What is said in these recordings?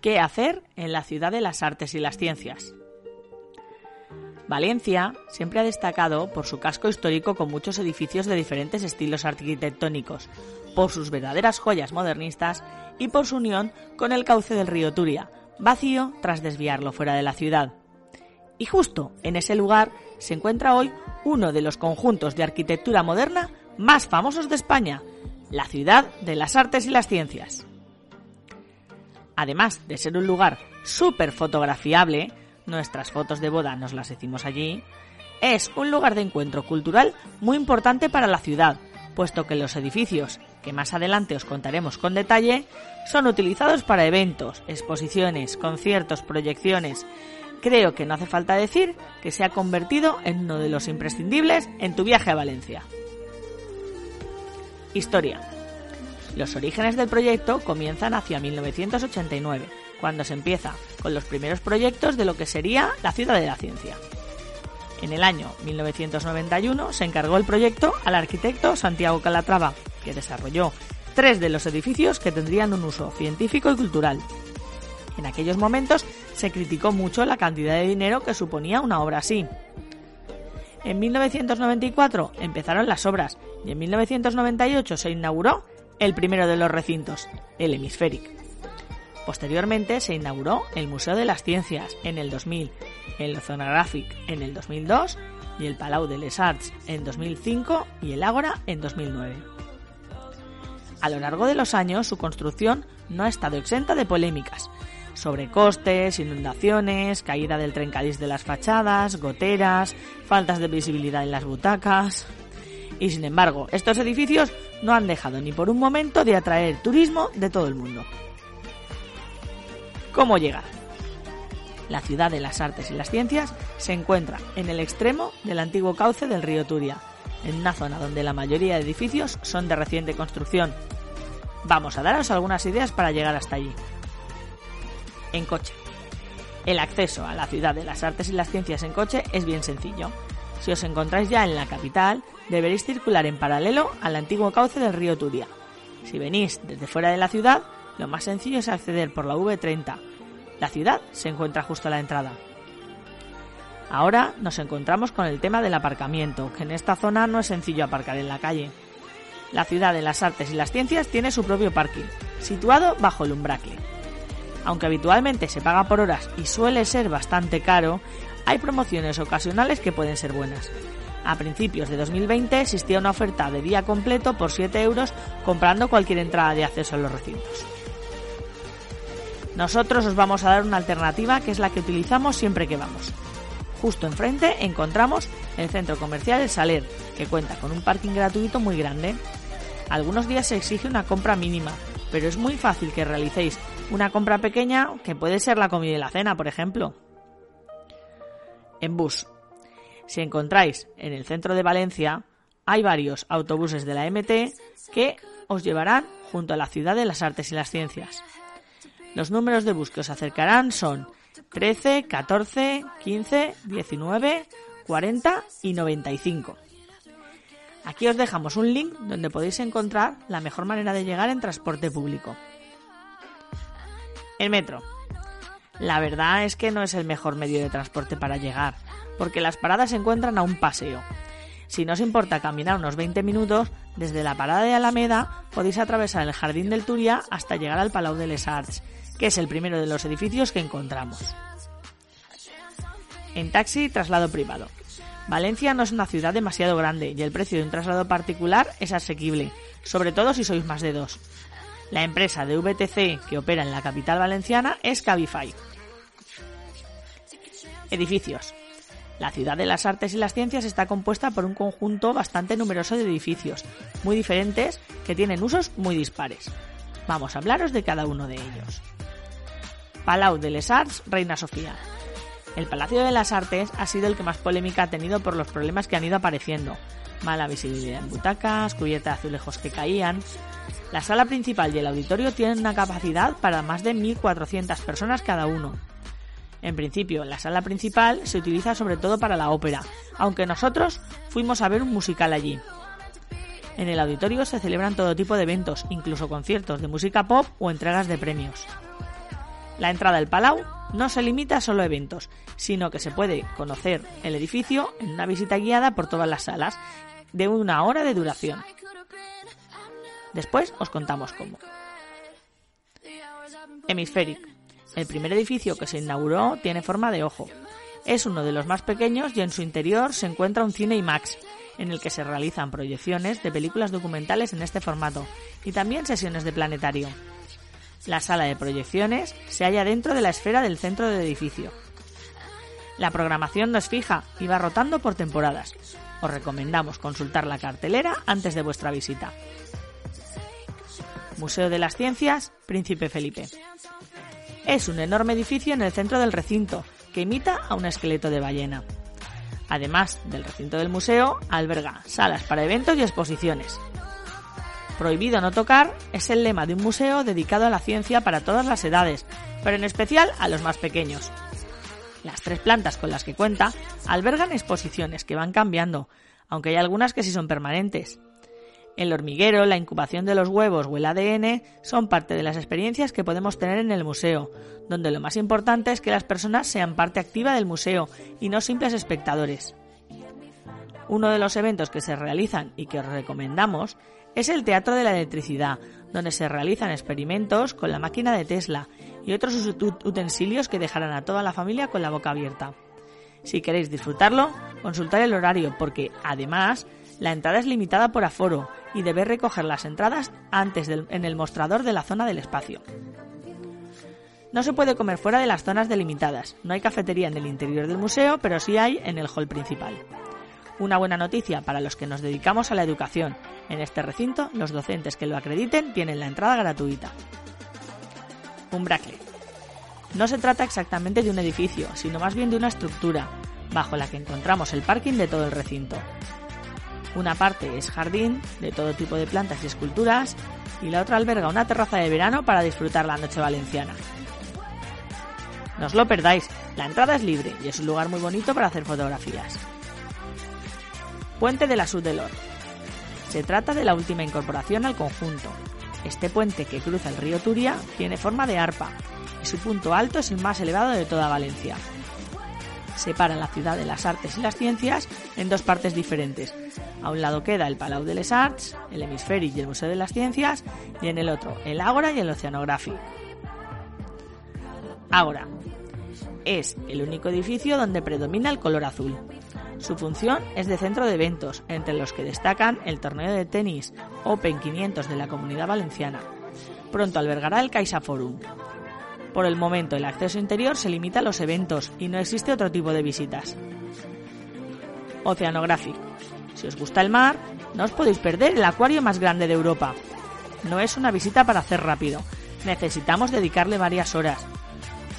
¿Qué hacer en la ciudad de las artes y las ciencias? Valencia siempre ha destacado por su casco histórico con muchos edificios de diferentes estilos arquitectónicos, por sus verdaderas joyas modernistas y por su unión con el cauce del río Turia, vacío tras desviarlo fuera de la ciudad. Y justo en ese lugar se encuentra hoy uno de los conjuntos de arquitectura moderna más famosos de España, la ciudad de las artes y las ciencias. Además de ser un lugar súper fotografiable, nuestras fotos de boda nos las hicimos allí, es un lugar de encuentro cultural muy importante para la ciudad, puesto que los edificios, que más adelante os contaremos con detalle, son utilizados para eventos, exposiciones, conciertos, proyecciones. Creo que no hace falta decir que se ha convertido en uno de los imprescindibles en tu viaje a Valencia. Historia. Los orígenes del proyecto comienzan hacia 1989, cuando se empieza con los primeros proyectos de lo que sería la ciudad de la ciencia. En el año 1991 se encargó el proyecto al arquitecto Santiago Calatrava, que desarrolló tres de los edificios que tendrían un uso científico y cultural. En aquellos momentos se criticó mucho la cantidad de dinero que suponía una obra así. En 1994 empezaron las obras y en 1998 se inauguró el primero de los recintos, el Hemisféric. Posteriormente se inauguró el Museo de las Ciencias en el 2000, el Oceanographic en el 2002 y el Palau de les Arts en 2005 y el Ágora en 2009. A lo largo de los años su construcción no ha estado exenta de polémicas sobre costes, inundaciones, caída del trencadís de las fachadas, goteras, faltas de visibilidad en las butacas. Y sin embargo, estos edificios no han dejado ni por un momento de atraer turismo de todo el mundo. ¿Cómo llegar? La ciudad de las artes y las ciencias se encuentra en el extremo del antiguo cauce del río Turia, en una zona donde la mayoría de edificios son de reciente construcción. Vamos a daros algunas ideas para llegar hasta allí. En coche. El acceso a la ciudad de las artes y las ciencias en coche es bien sencillo. Si os encontráis ya en la capital, deberéis circular en paralelo al antiguo cauce del río Turia. Si venís desde fuera de la ciudad, lo más sencillo es acceder por la V30, la ciudad se encuentra justo a la entrada. Ahora nos encontramos con el tema del aparcamiento, que en esta zona no es sencillo aparcar en la calle. La ciudad de las artes y las ciencias tiene su propio parking, situado bajo el umbracle. Aunque habitualmente se paga por horas y suele ser bastante caro, hay promociones ocasionales que pueden ser buenas. A principios de 2020 existía una oferta de día completo por 7 euros comprando cualquier entrada de acceso a los recintos. Nosotros os vamos a dar una alternativa que es la que utilizamos siempre que vamos. Justo enfrente encontramos el centro comercial El Saler, que cuenta con un parking gratuito muy grande. Algunos días se exige una compra mínima, pero es muy fácil que realicéis una compra pequeña que puede ser la comida y la cena, por ejemplo. En bus. Si encontráis en el centro de Valencia, hay varios autobuses de la MT que os llevarán junto a la ciudad de las artes y las ciencias. Los números de bus que os acercarán son 13, 14, 15, 19, 40 y 95. Aquí os dejamos un link donde podéis encontrar la mejor manera de llegar en transporte público. El metro. La verdad es que no es el mejor medio de transporte para llegar, porque las paradas se encuentran a un paseo. Si no os importa caminar unos 20 minutos, desde la parada de Alameda podéis atravesar el Jardín del Turia hasta llegar al Palau de les Arts, que es el primero de los edificios que encontramos. En taxi traslado privado. Valencia no es una ciudad demasiado grande y el precio de un traslado particular es asequible, sobre todo si sois más de dos. La empresa de VTC que opera en la capital valenciana es Cabify. Edificios. La ciudad de las artes y las ciencias está compuesta por un conjunto bastante numeroso de edificios, muy diferentes, que tienen usos muy dispares. Vamos a hablaros de cada uno de ellos. Palau de les Arts, Reina Sofía. El Palacio de las Artes ha sido el que más polémica ha tenido por los problemas que han ido apareciendo. Mala visibilidad en butacas, cubierta de azulejos que caían. La sala principal y el auditorio tienen una capacidad para más de 1.400 personas cada uno. En principio, la sala principal se utiliza sobre todo para la ópera, aunque nosotros fuimos a ver un musical allí. En el auditorio se celebran todo tipo de eventos, incluso conciertos de música pop o entregas de premios. La entrada al Palau no se limita a solo eventos, sino que se puede conocer el edificio en una visita guiada por todas las salas de una hora de duración. Después os contamos cómo. Hemispheric. El primer edificio que se inauguró tiene forma de ojo. Es uno de los más pequeños y en su interior se encuentra un cine IMAX, en el que se realizan proyecciones de películas documentales en este formato y también sesiones de planetario. La sala de proyecciones se halla dentro de la esfera del centro del edificio. La programación no es fija y va rotando por temporadas. Os recomendamos consultar la cartelera antes de vuestra visita. Museo de las Ciencias, Príncipe Felipe. Es un enorme edificio en el centro del recinto, que imita a un esqueleto de ballena. Además del recinto del museo, alberga salas para eventos y exposiciones. Prohibido no tocar es el lema de un museo dedicado a la ciencia para todas las edades, pero en especial a los más pequeños. Las tres plantas con las que cuenta albergan exposiciones que van cambiando, aunque hay algunas que sí son permanentes. El hormiguero, la incubación de los huevos o el ADN son parte de las experiencias que podemos tener en el museo, donde lo más importante es que las personas sean parte activa del museo y no simples espectadores. Uno de los eventos que se realizan y que os recomendamos es el Teatro de la Electricidad, donde se realizan experimentos con la máquina de Tesla y otros utensilios que dejarán a toda la familia con la boca abierta. Si queréis disfrutarlo, consultad el horario porque, además, la entrada es limitada por aforo y debes recoger las entradas antes en el mostrador de la zona del espacio. No se puede comer fuera de las zonas delimitadas. No hay cafetería en el interior del museo, pero sí hay en el hall principal. Una buena noticia para los que nos dedicamos a la educación. En este recinto, los docentes que lo acrediten tienen la entrada gratuita. Un bracle. No se trata exactamente de un edificio, sino más bien de una estructura, bajo la que encontramos el parking de todo el recinto. Una parte es jardín, de todo tipo de plantas y esculturas, y la otra alberga una terraza de verano para disfrutar la noche valenciana. No os lo perdáis, la entrada es libre y es un lugar muy bonito para hacer fotografías. Puente de la Sud del Or. Se trata de la última incorporación al conjunto. Este puente que cruza el río Turia tiene forma de arpa y su punto alto es el más elevado de toda Valencia. Separa la ciudad de las artes y las ciencias en dos partes diferentes, a un lado queda el Palau de les Arts, el Hemisferic y el Museo de las Ciencias, y en el otro el Ágora y el Oceanographic. Ágora. Es el único edificio donde predomina el color azul. Su función es de centro de eventos, entre los que destacan el torneo de tenis Open 500 de la Comunidad Valenciana. Pronto albergará el Caixa Forum. Por el momento, el acceso interior se limita a los eventos y no existe otro tipo de visitas. Oceanographic si os gusta el mar, no os podéis perder el acuario más grande de Europa. No es una visita para hacer rápido, necesitamos dedicarle varias horas.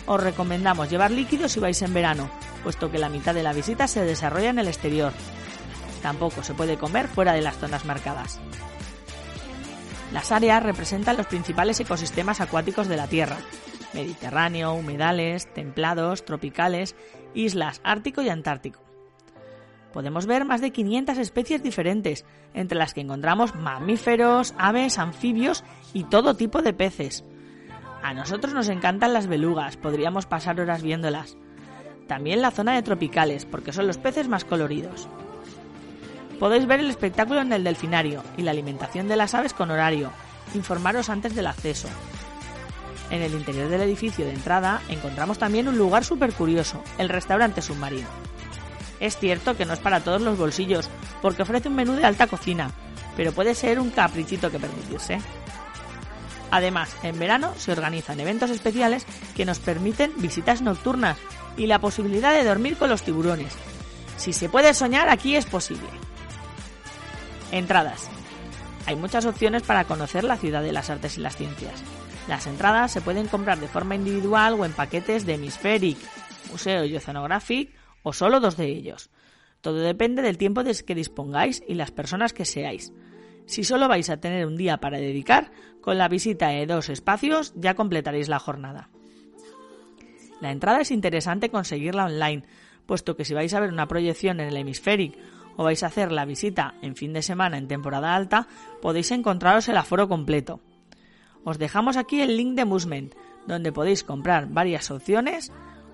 Os recomendamos llevar líquidos si vais en verano, puesto que la mitad de la visita se desarrolla en el exterior. Tampoco se puede comer fuera de las zonas marcadas. Las áreas representan los principales ecosistemas acuáticos de la Tierra. Mediterráneo, humedales, templados, tropicales, islas Ártico y Antártico podemos ver más de 500 especies diferentes, entre las que encontramos mamíferos, aves, anfibios y todo tipo de peces. A nosotros nos encantan las belugas, podríamos pasar horas viéndolas. También la zona de tropicales, porque son los peces más coloridos. Podéis ver el espectáculo en el delfinario y la alimentación de las aves con horario. Informaros antes del acceso. En el interior del edificio de entrada encontramos también un lugar súper curioso, el restaurante submarino. Es cierto que no es para todos los bolsillos, porque ofrece un menú de alta cocina, pero puede ser un caprichito que permitirse. Además, en verano se organizan eventos especiales que nos permiten visitas nocturnas y la posibilidad de dormir con los tiburones. Si se puede soñar, aquí es posible. Entradas. Hay muchas opciones para conocer la ciudad de las artes y las ciencias. Las entradas se pueden comprar de forma individual o en paquetes de Hemispheric, Museo y Oceanographic o solo dos de ellos. Todo depende del tiempo de que dispongáis y las personas que seáis. Si solo vais a tener un día para dedicar, con la visita de dos espacios ya completaréis la jornada. La entrada es interesante conseguirla online, puesto que si vais a ver una proyección en el Hemispheric o vais a hacer la visita en fin de semana en temporada alta, podéis encontraros el aforo completo. Os dejamos aquí el link de Movement, donde podéis comprar varias opciones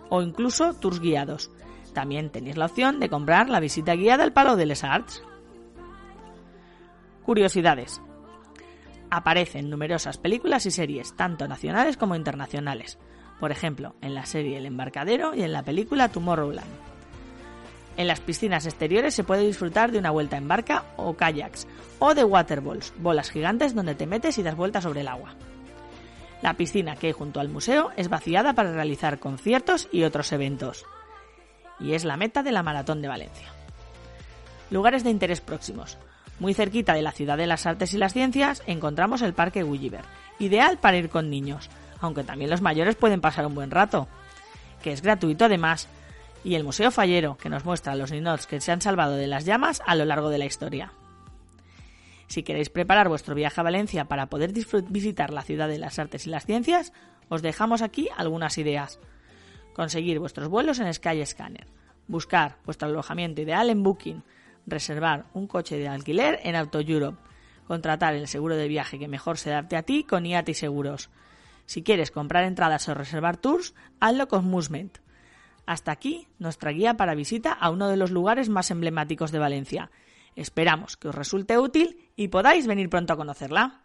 o incluso tours guiados. También tenéis la opción de comprar la visita guiada al Palo de les Arts. Curiosidades. Aparecen numerosas películas y series, tanto nacionales como internacionales. Por ejemplo, en la serie El Embarcadero y en la película Tomorrowland. En las piscinas exteriores se puede disfrutar de una vuelta en barca o kayaks, o de waterballs, bolas gigantes donde te metes y das vueltas sobre el agua. La piscina que hay junto al museo es vaciada para realizar conciertos y otros eventos. Y es la meta de la Maratón de Valencia. Lugares de interés próximos. Muy cerquita de la ciudad de las artes y las ciencias encontramos el Parque Gulliver, ideal para ir con niños, aunque también los mayores pueden pasar un buen rato, que es gratuito además, y el Museo Fallero, que nos muestra los ninots que se han salvado de las llamas a lo largo de la historia. Si queréis preparar vuestro viaje a Valencia para poder visitar la ciudad de las artes y las ciencias, os dejamos aquí algunas ideas. Conseguir vuestros vuelos en Skyscanner. Buscar vuestro alojamiento ideal en Booking reservar un coche de alquiler en Auto Europe, contratar el seguro de viaje que mejor se adapte a ti con IATI Seguros. Si quieres comprar entradas o reservar tours, hazlo con Musement. Hasta aquí nuestra guía para visita a uno de los lugares más emblemáticos de Valencia. Esperamos que os resulte útil y podáis venir pronto a conocerla.